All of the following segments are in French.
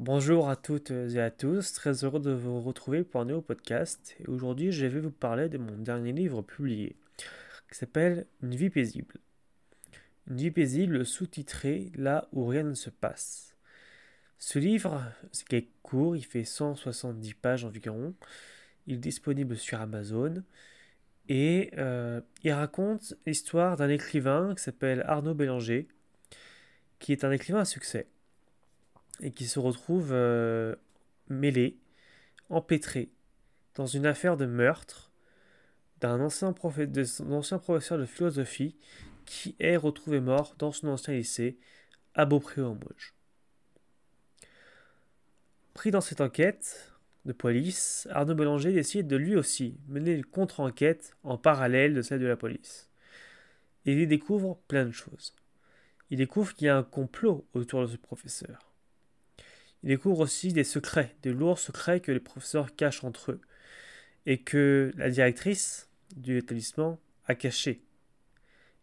Bonjour à toutes et à tous, très heureux de vous retrouver pour un nouveau podcast. Et aujourd'hui, je vais vous parler de mon dernier livre publié, qui s'appelle Une vie paisible. Une vie paisible sous-titré Là où rien ne se passe. Ce livre, qui est court, il fait 170 pages environ. Il est disponible sur Amazon. Et euh, il raconte l'histoire d'un écrivain qui s'appelle Arnaud Bélanger, qui est un écrivain à succès et qui se retrouve euh, mêlé, empêtré dans une affaire de meurtre d'un ancien, professeur de philosophie qui est retrouvé mort dans son ancien lycée à Beaupré-en-Mauges. Pris dans cette enquête de police, Arnaud Bélanger décide de lui aussi mener une contre-enquête en parallèle de celle de la police. Et il y découvre plein de choses. Il découvre qu'il y a un complot autour de ce professeur. Il découvre aussi des secrets, des lourds secrets que les professeurs cachent entre eux, et que la directrice du établissement a caché.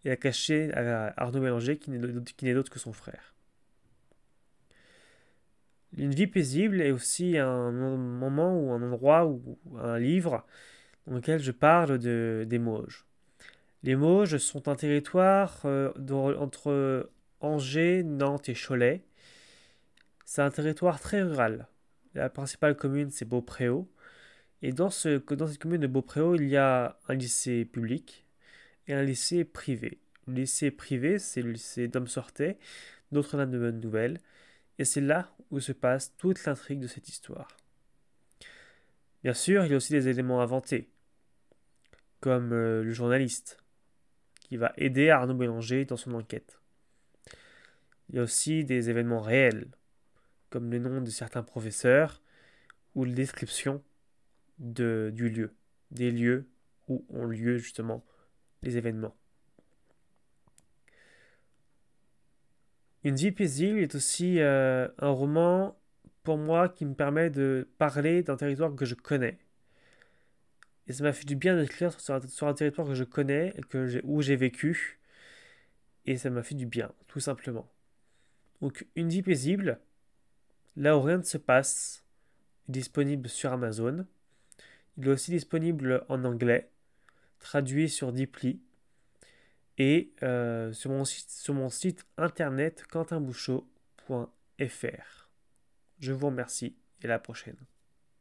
Et a caché à Arnaud Mélanger, qui n'est d'autre que son frère. Une vie paisible est aussi un moment ou un endroit ou un livre dans lequel je parle de, des Mauges. Les Mauges sont un territoire euh, entre Angers, Nantes et Cholet, c'est un territoire très rural. La principale commune, c'est Beaupréau. Et dans, ce, dans cette commune de Beaupréau, il y a un lycée public et un lycée privé. Le lycée privé, c'est le lycée d'Homme Sortet, Notre-Dame de Bonne Nouvelle. Et c'est là où se passe toute l'intrigue de cette histoire. Bien sûr, il y a aussi des éléments inventés, comme euh, le journaliste, qui va aider Arnaud Bélanger dans son enquête. Il y a aussi des événements réels, comme le nom de certains professeurs ou la description de, du lieu, des lieux où ont lieu justement les événements. Une vie paisible est aussi euh, un roman pour moi qui me permet de parler d'un territoire que je connais. Et ça m'a fait du bien d'écrire sur, sur, un territoire que je connais, et que où j'ai vécu. Et ça m'a fait du bien, tout simplement. Donc, une vie paisible, Là où rien ne se passe est disponible sur Amazon. Il est aussi disponible en anglais, traduit sur Deeply et euh, sur, mon site, sur mon site internet quentinbouchot.fr. Je vous remercie et à la prochaine.